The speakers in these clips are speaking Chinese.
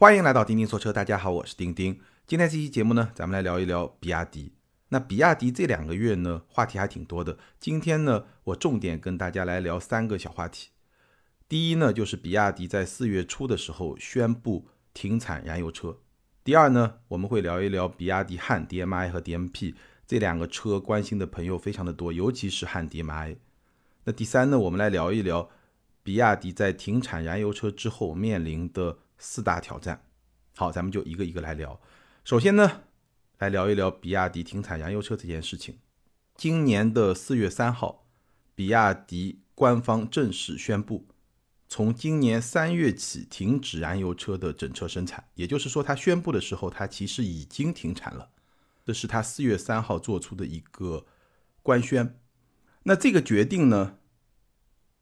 欢迎来到钉钉说车，大家好，我是钉钉。今天这期节目呢，咱们来聊一聊比亚迪。那比亚迪这两个月呢，话题还挺多的。今天呢，我重点跟大家来聊三个小话题。第一呢，就是比亚迪在四月初的时候宣布停产燃油车。第二呢，我们会聊一聊比亚迪汉 DM-i 和 DM-P 这两个车，关心的朋友非常的多，尤其是汉 DM-i。那第三呢，我们来聊一聊比亚迪在停产燃油车之后面临的。四大挑战，好，咱们就一个一个来聊。首先呢，来聊一聊比亚迪停产燃油车这件事情。今年的四月三号，比亚迪官方正式宣布，从今年三月起停止燃油车的整车生产。也就是说，他宣布的时候，他其实已经停产了。这是他四月三号做出的一个官宣。那这个决定呢？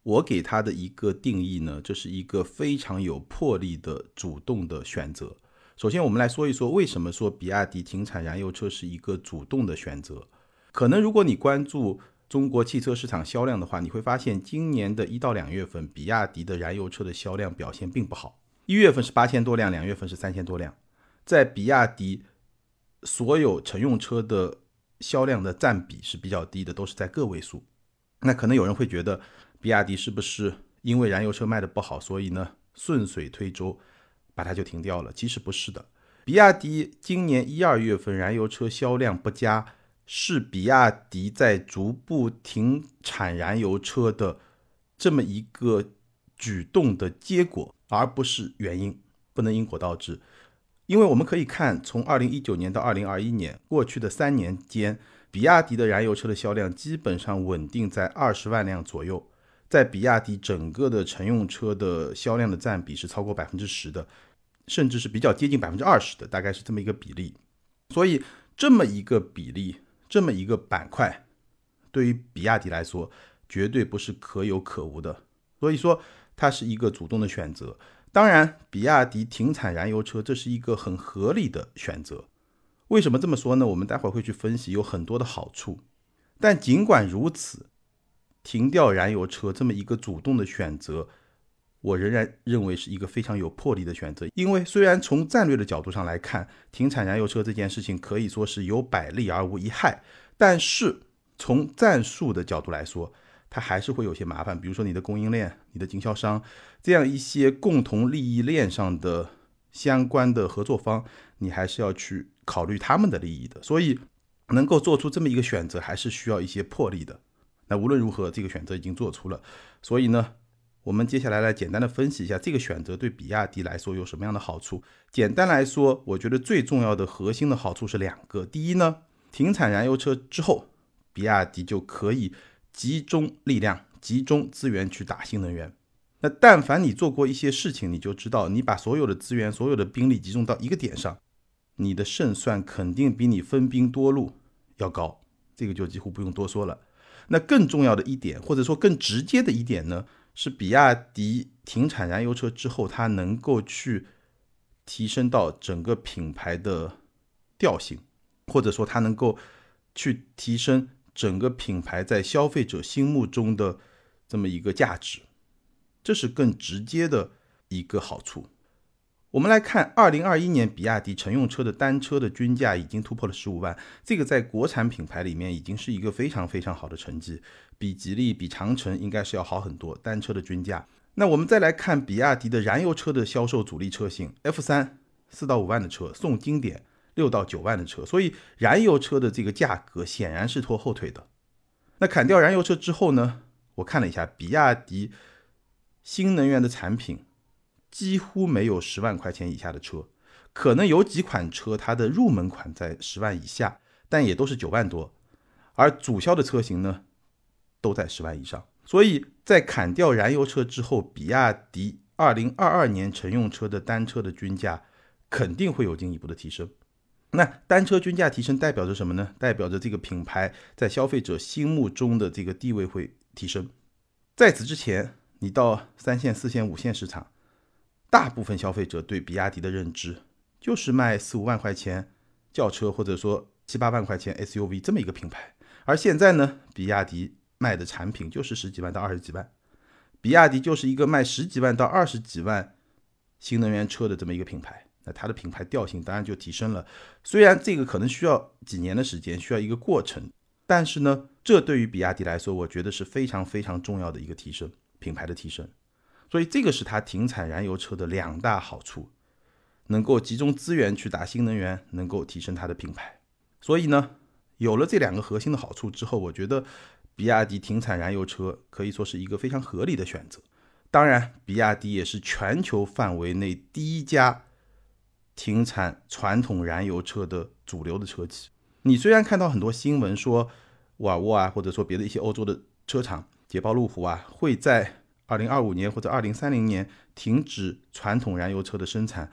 我给他的一个定义呢，这是一个非常有魄力的主动的选择。首先，我们来说一说为什么说比亚迪停产燃油车是一个主动的选择。可能如果你关注中国汽车市场销量的话，你会发现今年的一到两月份，比亚迪的燃油车的销量表现并不好。一月份是八千多辆，两月份是三千多辆，在比亚迪所有乘用车的销量的占比是比较低的，都是在个位数。那可能有人会觉得。比亚迪是不是因为燃油车卖的不好，所以呢顺水推舟把它就停掉了？其实不是的，比亚迪今年一二月份燃油车销量不佳，是比亚迪在逐步停产燃油车的这么一个举动的结果，而不是原因，不能因果倒置。因为我们可以看，从二零一九年到二零二一年过去的三年间，比亚迪的燃油车的销量基本上稳定在二十万辆左右。在比亚迪整个的乘用车的销量的占比是超过百分之十的，甚至是比较接近百分之二十的，大概是这么一个比例。所以这么一个比例，这么一个板块，对于比亚迪来说，绝对不是可有可无的。所以说，它是一个主动的选择。当然，比亚迪停产燃油车，这是一个很合理的选择。为什么这么说呢？我们待会儿会去分析，有很多的好处。但尽管如此。停掉燃油车这么一个主动的选择，我仍然认为是一个非常有魄力的选择。因为虽然从战略的角度上来看，停产燃油车这件事情可以说是有百利而无一害，但是从战术的角度来说，它还是会有些麻烦。比如说你的供应链、你的经销商这样一些共同利益链上的相关的合作方，你还是要去考虑他们的利益的。所以能够做出这么一个选择，还是需要一些魄力的。那无论如何，这个选择已经做出了，所以呢，我们接下来来简单的分析一下这个选择对比亚迪来说有什么样的好处。简单来说，我觉得最重要的核心的好处是两个。第一呢，停产燃油车之后，比亚迪就可以集中力量、集中资源去打新能源。那但凡你做过一些事情，你就知道，你把所有的资源、所有的兵力集中到一个点上，你的胜算肯定比你分兵多路要高。这个就几乎不用多说了。那更重要的一点，或者说更直接的一点呢，是比亚迪停产燃油车之后，它能够去提升到整个品牌的调性，或者说它能够去提升整个品牌在消费者心目中的这么一个价值，这是更直接的一个好处。我们来看，二零二一年比亚迪乘用车的单车的均价已经突破了十五万，这个在国产品牌里面已经是一个非常非常好的成绩，比吉利、比长城应该是要好很多。单车的均价，那我们再来看比亚迪的燃油车的销售主力车型，F 三四到五万的车送经典六到九万的车，所以燃油车的这个价格显然是拖后腿的。那砍掉燃油车之后呢？我看了一下，比亚迪新能源的产品。几乎没有十万块钱以下的车，可能有几款车它的入门款在十万以下，但也都是九万多，而主销的车型呢都在十万以上。所以在砍掉燃油车之后，比亚迪二零二二年乘用车的单车的均价肯定会有进一步的提升。那单车均价提升代表着什么呢？代表着这个品牌在消费者心目中的这个地位会提升。在此之前，你到三线、四线、五线市场。大部分消费者对比亚迪的认知就是卖四五万块钱轿车，或者说七八万块钱 SUV 这么一个品牌。而现在呢，比亚迪卖的产品就是十几万到二十几万，比亚迪就是一个卖十几万到二十几万新能源车的这么一个品牌，那它的品牌调性当然就提升了。虽然这个可能需要几年的时间，需要一个过程，但是呢，这对于比亚迪来说，我觉得是非常非常重要的一个提升，品牌的提升。所以这个是它停产燃油车的两大好处，能够集中资源去打新能源，能够提升它的品牌。所以呢，有了这两个核心的好处之后，我觉得比亚迪停产燃油车可以说是一个非常合理的选择。当然，比亚迪也是全球范围内第一家停产传统燃油车的主流的车企。你虽然看到很多新闻说沃尔沃啊，或者说别的一些欧洲的车厂，捷豹、路虎啊，会在二零二五年或者二零三零年停止传统燃油车的生产，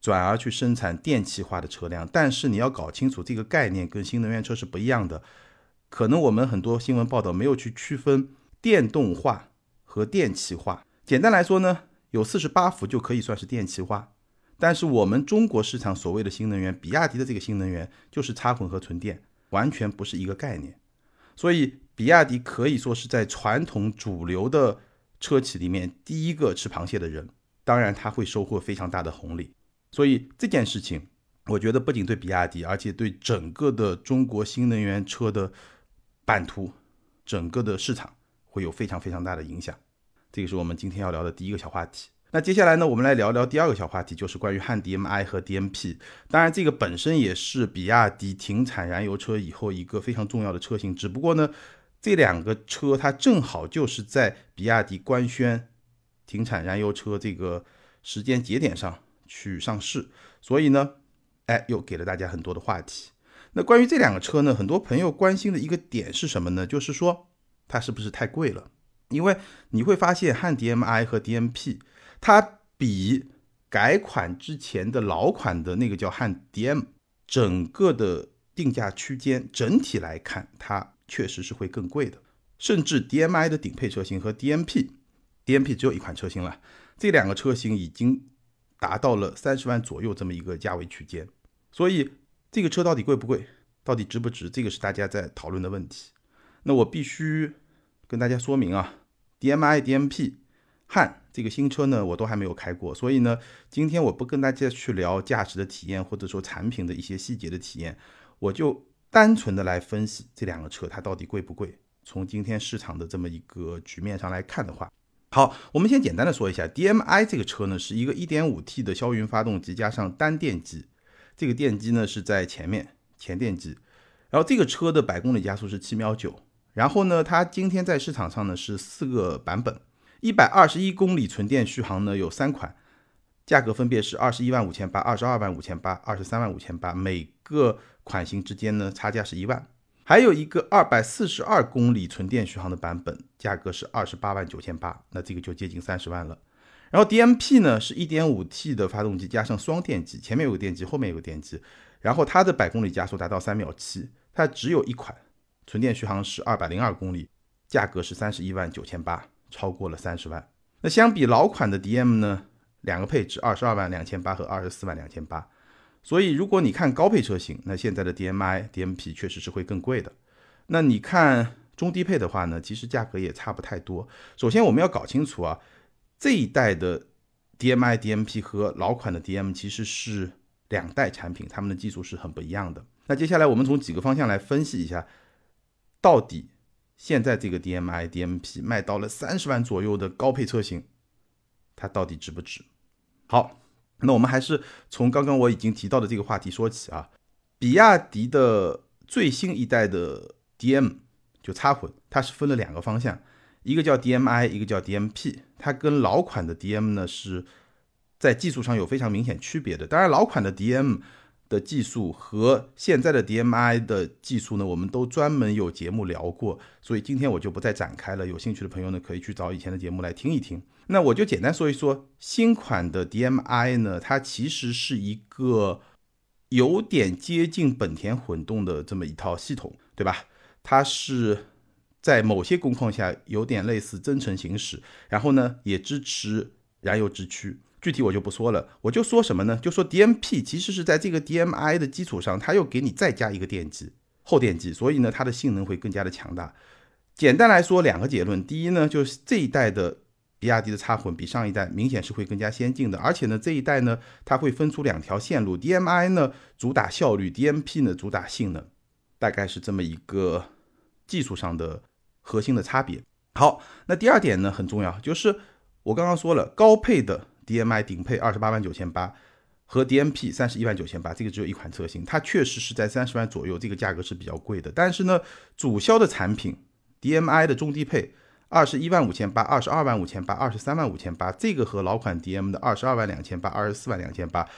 转而去生产电气化的车辆。但是你要搞清楚这个概念跟新能源车是不一样的。可能我们很多新闻报道没有去区分电动化和电气化。简单来说呢，有四十八伏就可以算是电气化。但是我们中国市场所谓的新能源，比亚迪的这个新能源就是插混合纯电，完全不是一个概念。所以比亚迪可以说是在传统主流的。车企里面第一个吃螃蟹的人，当然他会收获非常大的红利。所以这件事情，我觉得不仅对比亚迪，而且对整个的中国新能源车的版图、整个的市场会有非常非常大的影响。这个是我们今天要聊的第一个小话题。那接下来呢，我们来聊聊第二个小话题，就是关于汉 DM-i 和 DM-P。当然，这个本身也是比亚迪停产燃油车以后一个非常重要的车型，只不过呢。这两个车它正好就是在比亚迪官宣停产燃油车这个时间节点上去上市，所以呢，哎，又给了大家很多的话题。那关于这两个车呢，很多朋友关心的一个点是什么呢？就是说它是不是太贵了？因为你会发现汉 DM-i 和 DM-P 它比改款之前的老款的那个叫汉 DM，整个的定价区间整体来看它。确实是会更贵的，甚至 DM-i 的顶配车型和 DM-P，DM-P 只有一款车型了，这两个车型已经达到了三十万左右这么一个价位区间，所以这个车到底贵不贵，到底值不值，这个是大家在讨论的问题。那我必须跟大家说明啊，DM-i、DM-P、汉这个新车呢，我都还没有开过，所以呢，今天我不跟大家去聊驾驶的体验，或者说产品的一些细节的体验，我就。单纯的来分析这两个车，它到底贵不贵？从今天市场的这么一个局面上来看的话，好，我们先简单的说一下，DM-i 这个车呢是一个 1.5T 的霄云发动机加上单电机，这个电机呢是在前面前电机，然后这个车的百公里加速是七秒九，然后呢它今天在市场上呢是四个版本，一百二十一公里纯电续航呢有三款。价格分别是二十一万五千八、二十二万五千八、二十三万五千八，每个款型之间呢差价是一万。还有一个二百四十二公里纯电续航的版本，价格是二十八万九千八，那这个就接近三十万了。然后 DM-P 呢是一点五 T 的发动机加上双电机，前面有个电机，后面有个电机，然后它的百公里加速达到三秒七，它只有一款，纯电续航是二百零二公里，价格是三十一万九千八，超过了三十万。那相比老款的 DM 呢？两个配置，二十二万两千八和二十四万两千八，所以如果你看高配车型，那现在的 DM-i、DM-P 确实是会更贵的。那你看中低配的话呢，其实价格也差不太多。首先我们要搞清楚啊，这一代的 DM-i、DM-P 和老款的 DM 其实是两代产品，它们的技术是很不一样的。那接下来我们从几个方向来分析一下，到底现在这个 DM-i、DM-P 卖到了三十万左右的高配车型，它到底值不值？好，那我们还是从刚刚我已经提到的这个话题说起啊。比亚迪的最新一代的 DM 就插混，它是分了两个方向，一个叫 DM-i，一个叫 DM-P。它跟老款的 DM 呢是在技术上有非常明显区别的。当然，老款的 DM。的技术和现在的 DM-i 的技术呢，我们都专门有节目聊过，所以今天我就不再展开了。有兴趣的朋友呢，可以去找以前的节目来听一听。那我就简单说一说新款的 DM-i 呢，它其实是一个有点接近本田混动的这么一套系统，对吧？它是在某些工况下有点类似增程行驶，然后呢也支持燃油直驱。具体我就不说了，我就说什么呢？就说 DM-P 其实是在这个 DM-i 的基础上，它又给你再加一个电机，后电机，所以呢，它的性能会更加的强大。简单来说，两个结论：第一呢，就是这一代的比亚迪的插混比上一代明显是会更加先进的，而且呢，这一代呢，它会分出两条线路，DMI 呢主打效率，DMP 呢主打性能，大概是这么一个技术上的核心的差别。好，那第二点呢很重要，就是我刚刚说了，高配的 DMI 顶配二十八万九千八和 DMP 三十一万九千八，这个只有一款车型，它确实是在三十万左右，这个价格是比较贵的。但是呢，主销的产品 DMI 的中低配。二十一万五千八，二十二万五千八，二十三万五千八，这个和老款 DM 的二十二万两千八、二十四万两千八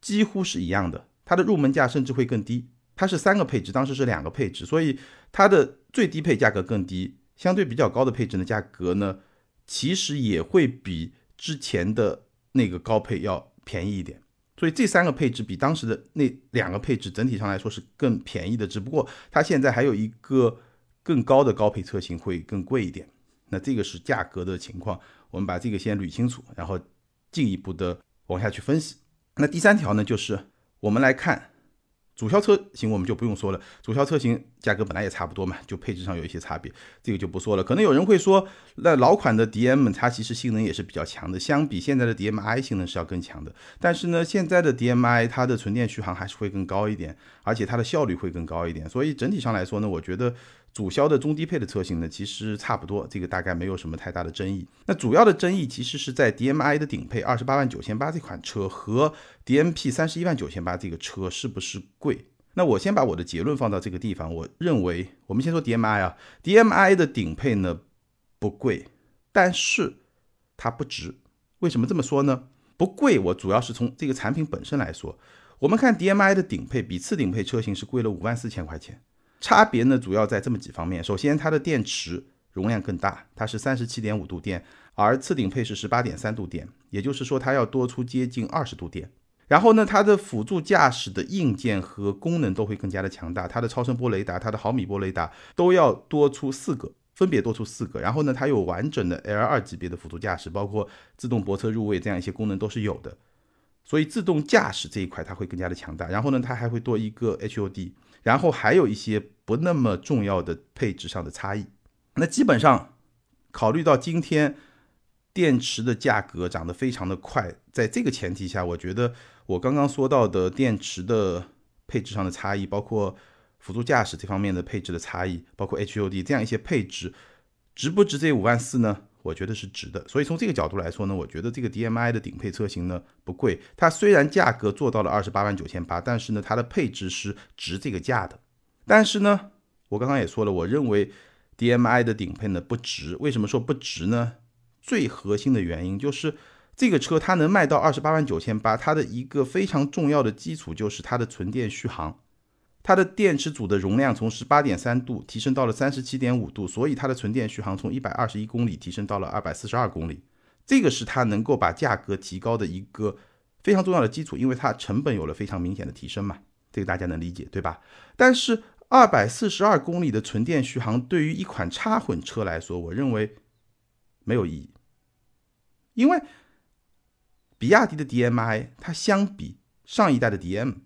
几乎是一样的。它的入门价甚至会更低，它是三个配置，当时是两个配置，所以它的最低配价格更低，相对比较高的配置的价格呢，其实也会比之前的那个高配要便宜一点。所以这三个配置比当时的那两个配置整体上来说是更便宜的，只不过它现在还有一个更高的高配车型会更贵一点。那这个是价格的情况，我们把这个先捋清楚，然后进一步的往下去分析。那第三条呢，就是我们来看主销车型，我们就不用说了，主销车型价格本来也差不多嘛，就配置上有一些差别，这个就不说了。可能有人会说，那老款的 DM 它其实性能也是比较强的，相比现在的 DMI 性能是要更强的。但是呢，现在的 DMI 它的纯电续航还是会更高一点，而且它的效率会更高一点。所以整体上来说呢，我觉得。主销的中低配的车型呢，其实差不多，这个大概没有什么太大的争议。那主要的争议其实是在 DMI 的顶配二十八万九千八这款车和 DMP 三十一万九千八这个车是不是贵？那我先把我的结论放到这个地方，我认为我们先说 DMI 啊，DMI 的顶配呢不贵，但是它不值。为什么这么说呢？不贵，我主要是从这个产品本身来说，我们看 DMI 的顶配比次顶配车型是贵了五万四千块钱。差别呢，主要在这么几方面。首先，它的电池容量更大，它是三十七点五度电，而次顶配是十八点三度电，也就是说它要多出接近二十度电。然后呢，它的辅助驾驶的硬件和功能都会更加的强大，它的超声波雷达、它的毫米波雷达都要多出四个，分别多出四个。然后呢，它有完整的 L 二级别的辅助驾驶，包括自动泊车入位这样一些功能都是有的。所以自动驾驶这一块它会更加的强大。然后呢，它还会多一个 HUD。然后还有一些不那么重要的配置上的差异。那基本上考虑到今天电池的价格涨得非常的快，在这个前提下，我觉得我刚刚说到的电池的配置上的差异，包括辅助驾驶这方面的配置的差异，包括 HUD 这样一些配置，值不值这五万四呢？我觉得是值的。所以从这个角度来说呢，我觉得这个 DMI 的顶配车型呢不贵。它虽然价格做到了二十八万九千八，但是呢它的配置是值这个价的。但是呢，我刚刚也说了，我认为 DMI 的顶配呢不值。为什么说不值呢？最核心的原因就是这个车它能卖到二十八万九千八，它的一个非常重要的基础就是它的纯电续航。它的电池组的容量从十八点三度提升到了三十七点五度，所以它的纯电续航从一百二十一公里提升到了二百四十二公里。这个是它能够把价格提高的一个非常重要的基础，因为它成本有了非常明显的提升嘛，这个大家能理解对吧？但是二百四十二公里的纯电续航对于一款插混车来说，我认为没有意义，因为比亚迪的 DMI 它相比上一代的 DM。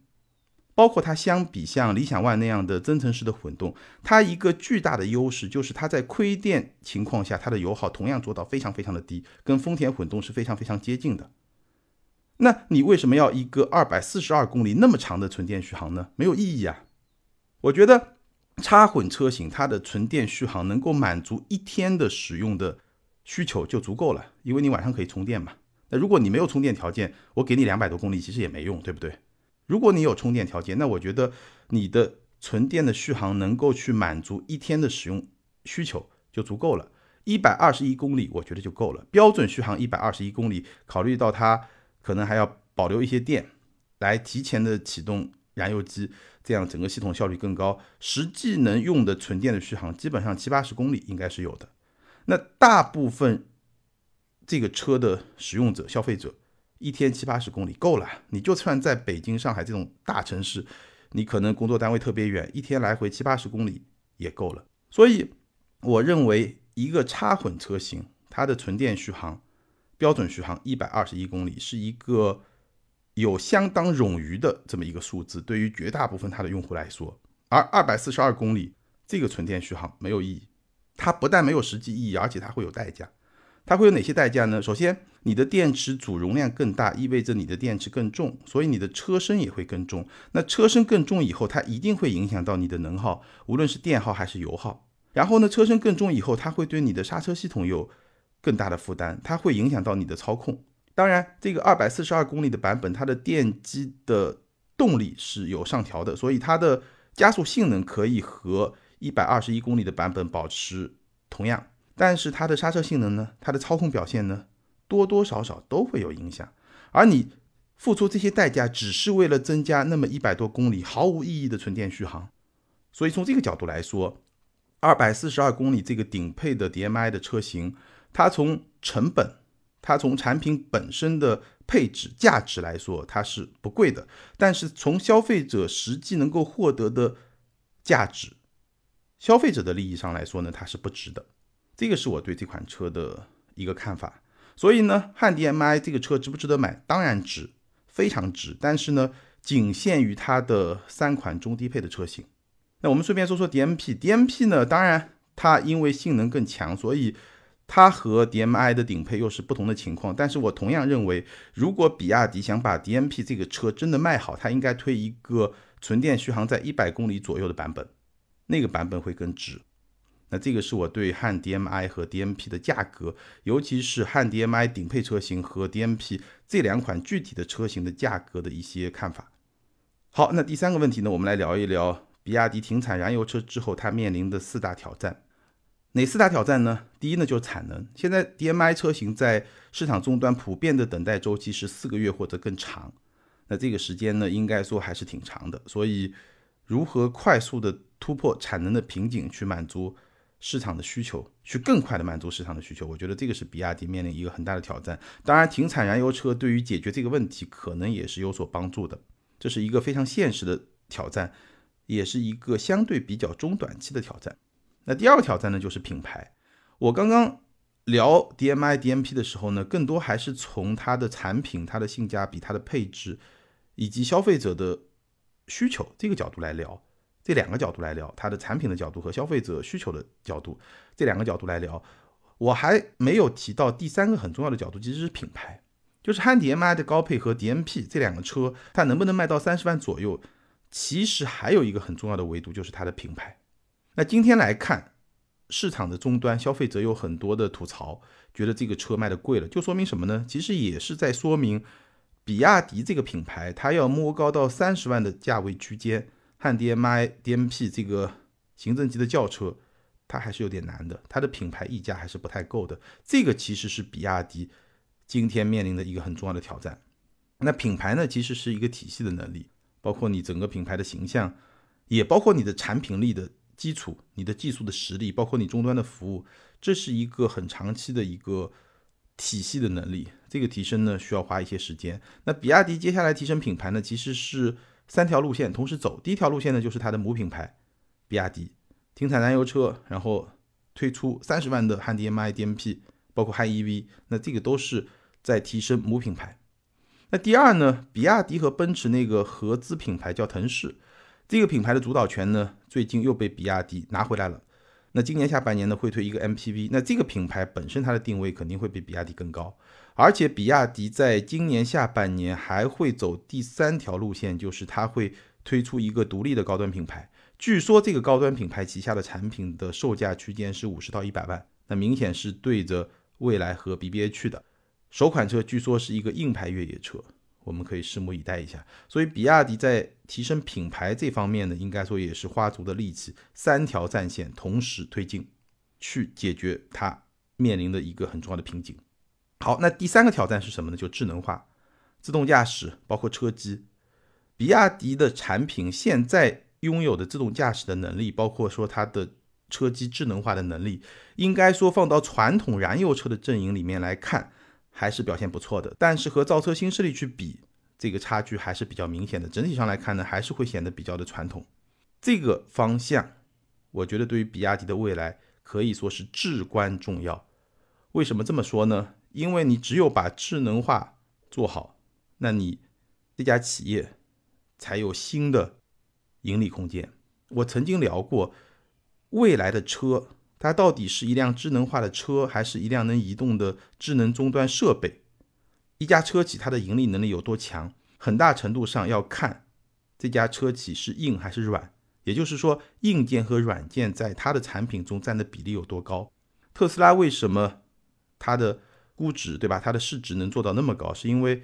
包括它相比像理想 ONE 那样的增程式的混动，它一个巨大的优势就是它在亏电情况下，它的油耗同样做到非常非常的低，跟丰田混动是非常非常接近的。那你为什么要一个二百四十二公里那么长的纯电续航呢？没有意义啊！我觉得插混车型它的纯电续航能够满足一天的使用的需求就足够了，因为你晚上可以充电嘛。那如果你没有充电条件，我给你两百多公里其实也没用，对不对？如果你有充电条件，那我觉得你的纯电的续航能够去满足一天的使用需求就足够了。一百二十一公里，我觉得就够了。标准续航一百二十一公里，考虑到它可能还要保留一些电，来提前的启动燃油机，这样整个系统效率更高。实际能用的纯电的续航，基本上七八十公里应该是有的。那大部分这个车的使用者、消费者。一天七八十公里够了，你就算在北京、上海这种大城市，你可能工作单位特别远，一天来回七八十公里也够了。所以，我认为一个插混车型，它的纯电续航标准续航一百二十一公里，是一个有相当冗余的这么一个数字，对于绝大部分它的用户来说。而二百四十二公里这个纯电续航没有意义，它不但没有实际意义，而且它会有代价。它会有哪些代价呢？首先，你的电池组容量更大，意味着你的电池更重，所以你的车身也会更重。那车身更重以后，它一定会影响到你的能耗，无论是电耗还是油耗。然后呢，车身更重以后，它会对你的刹车系统有更大的负担，它会影响到你的操控。当然，这个二百四十二公里的版本，它的电机的动力是有上调的，所以它的加速性能可以和一百二十一公里的版本保持同样。但是它的刹车性能呢，它的操控表现呢，多多少少都会有影响。而你付出这些代价，只是为了增加那么一百多公里毫无意义的纯电续航。所以从这个角度来说，二百四十二公里这个顶配的 DMI 的车型，它从成本、它从产品本身的配置价值来说，它是不贵的。但是从消费者实际能够获得的价值、消费者的利益上来说呢，它是不值的。这个是我对这款车的一个看法，所以呢，汉 DM-i 这个车值不值得买？当然值，非常值。但是呢，仅限于它的三款中低配的车型。那我们顺便说说 DMP，DMP 呢，当然它因为性能更强，所以它和 DM-i 的顶配又是不同的情况。但是我同样认为，如果比亚迪想把 DMP 这个车真的卖好，它应该推一个纯电续航在一百公里左右的版本，那个版本会更值。那这个是我对汉 DM-i 和 DMP 的价格，尤其是汉 DM-i 顶配车型和 DMP 这两款具体的车型的价格的一些看法。好，那第三个问题呢，我们来聊一聊比亚迪停产燃油车之后它面临的四大挑战。哪四大挑战呢？第一呢就是产能。现在 DM-i 车型在市场终端普遍的等待周期是四个月或者更长，那这个时间呢应该说还是挺长的。所以如何快速的突破产能的瓶颈去满足？市场的需求，去更快的满足市场的需求，我觉得这个是比亚迪面临一个很大的挑战。当然，停产燃油车对于解决这个问题可能也是有所帮助的，这是一个非常现实的挑战，也是一个相对比较中短期的挑战。那第二个挑战呢，就是品牌。我刚刚聊 DMI、DMP 的时候呢，更多还是从它的产品、它的性价比、它的配置以及消费者的需求这个角度来聊。这两个角度来聊，它的产品的角度和消费者需求的角度，这两个角度来聊，我还没有提到第三个很重要的角度，其实是品牌，就是汉 DM-i 的高配和 DMP 这两个车，它能不能卖到三十万左右，其实还有一个很重要的维度，就是它的品牌。那今天来看，市场的终端消费者有很多的吐槽，觉得这个车卖的贵了，就说明什么呢？其实也是在说明，比亚迪这个品牌，它要摸高到三十万的价位区间。汉 DM-i、DMP 这个行政级的轿车，它还是有点难的，它的品牌溢价还是不太够的。这个其实是比亚迪今天面临的一个很重要的挑战。那品牌呢，其实是一个体系的能力，包括你整个品牌的形象，也包括你的产品力的基础、你的技术的实力，包括你终端的服务，这是一个很长期的一个体系的能力。这个提升呢，需要花一些时间。那比亚迪接下来提升品牌呢，其实是。三条路线同时走，第一条路线呢就是它的母品牌，比亚迪停产燃油车，然后推出三十万的汉 DM-i、DMP，包括汉 EV，那这个都是在提升母品牌。那第二呢，比亚迪和奔驰那个合资品牌叫腾势，这个品牌的主导权呢最近又被比亚迪拿回来了。那今年下半年呢会推一个 MPV，那这个品牌本身它的定位肯定会比比亚迪更高。而且比亚迪在今年下半年还会走第三条路线，就是它会推出一个独立的高端品牌。据说这个高端品牌旗下的产品的售价区间是五十到一百万，那明显是对着蔚来和 BBA 去的。首款车据说是一个硬派越野车，我们可以拭目以待一下。所以比亚迪在提升品牌这方面呢，应该说也是花足的力气，三条战线同时推进，去解决它面临的一个很重要的瓶颈。好，那第三个挑战是什么呢？就智能化、自动驾驶，包括车机。比亚迪的产品现在拥有的自动驾驶的能力，包括说它的车机智能化的能力，应该说放到传统燃油车的阵营里面来看，还是表现不错的。但是和造车新势力去比，这个差距还是比较明显的。整体上来看呢，还是会显得比较的传统。这个方向，我觉得对于比亚迪的未来可以说是至关重要。为什么这么说呢？因为你只有把智能化做好，那你这家企业才有新的盈利空间。我曾经聊过，未来的车它到底是一辆智能化的车，还是一辆能移动的智能终端设备？一家车企它的盈利能力有多强，很大程度上要看这家车企是硬还是软，也就是说，硬件和软件在它的产品中占的比例有多高。特斯拉为什么它的估值，对吧？它的市值能做到那么高，是因为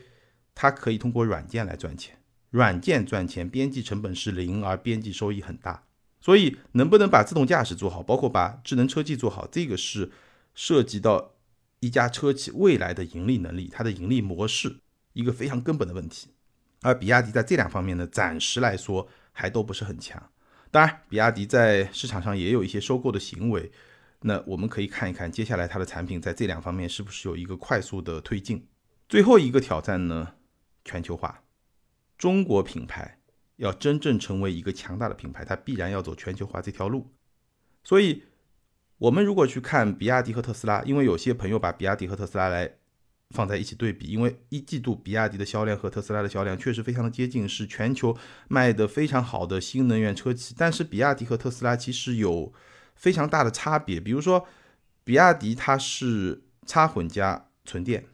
它可以通过软件来赚钱。软件赚钱，边际成本是零，而边际收益很大。所以，能不能把自动驾驶做好，包括把智能车技做好，这个是涉及到一家车企未来的盈利能力，它的盈利模式一个非常根本的问题。而比亚迪在这两方面呢，暂时来说还都不是很强。当然，比亚迪在市场上也有一些收购的行为。那我们可以看一看接下来它的产品在这两方面是不是有一个快速的推进。最后一个挑战呢，全球化。中国品牌要真正成为一个强大的品牌，它必然要走全球化这条路。所以，我们如果去看比亚迪和特斯拉，因为有些朋友把比亚迪和特斯拉来放在一起对比，因为一季度比亚迪的销量和特斯拉的销量确实非常的接近，是全球卖的非常好的新能源车企。但是，比亚迪和特斯拉其实有。非常大的差别，比如说，比亚迪它是插混加纯电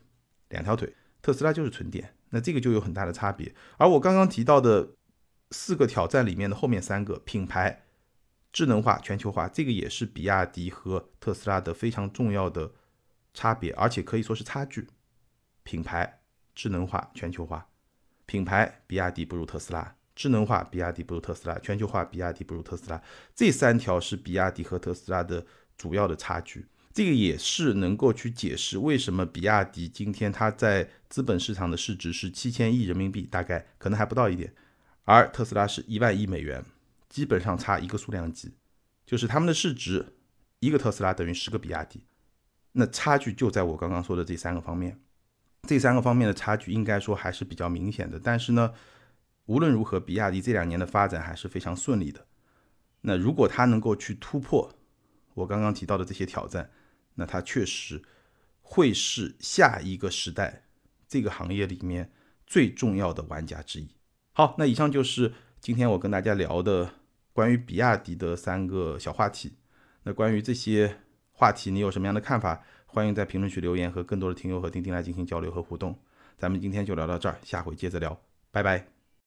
两条腿，特斯拉就是纯电，那这个就有很大的差别。而我刚刚提到的四个挑战里面的后面三个，品牌、智能化、全球化，这个也是比亚迪和特斯拉的非常重要的差别，而且可以说是差距。品牌、智能化、全球化，品牌比亚迪不如特斯拉。智能化，比亚迪不如特斯拉；全球化，比亚迪不如特斯拉。这三条是比亚迪和特斯拉的主要的差距。这个也是能够去解释为什么比亚迪今天它在资本市场的市值是七千亿人民币，大概可能还不到一点，而特斯拉是一万亿美元，基本上差一个数量级，就是他们的市值，一个特斯拉等于十个比亚迪。那差距就在我刚刚说的这三个方面，这三个方面的差距应该说还是比较明显的。但是呢？无论如何，比亚迪这两年的发展还是非常顺利的。那如果它能够去突破我刚刚提到的这些挑战，那它确实会是下一个时代这个行业里面最重要的玩家之一。好，那以上就是今天我跟大家聊的关于比亚迪的三个小话题。那关于这些话题，你有什么样的看法？欢迎在评论区留言，和更多的听友和钉钉来进行交流和互动。咱们今天就聊到这儿，下回接着聊，拜拜。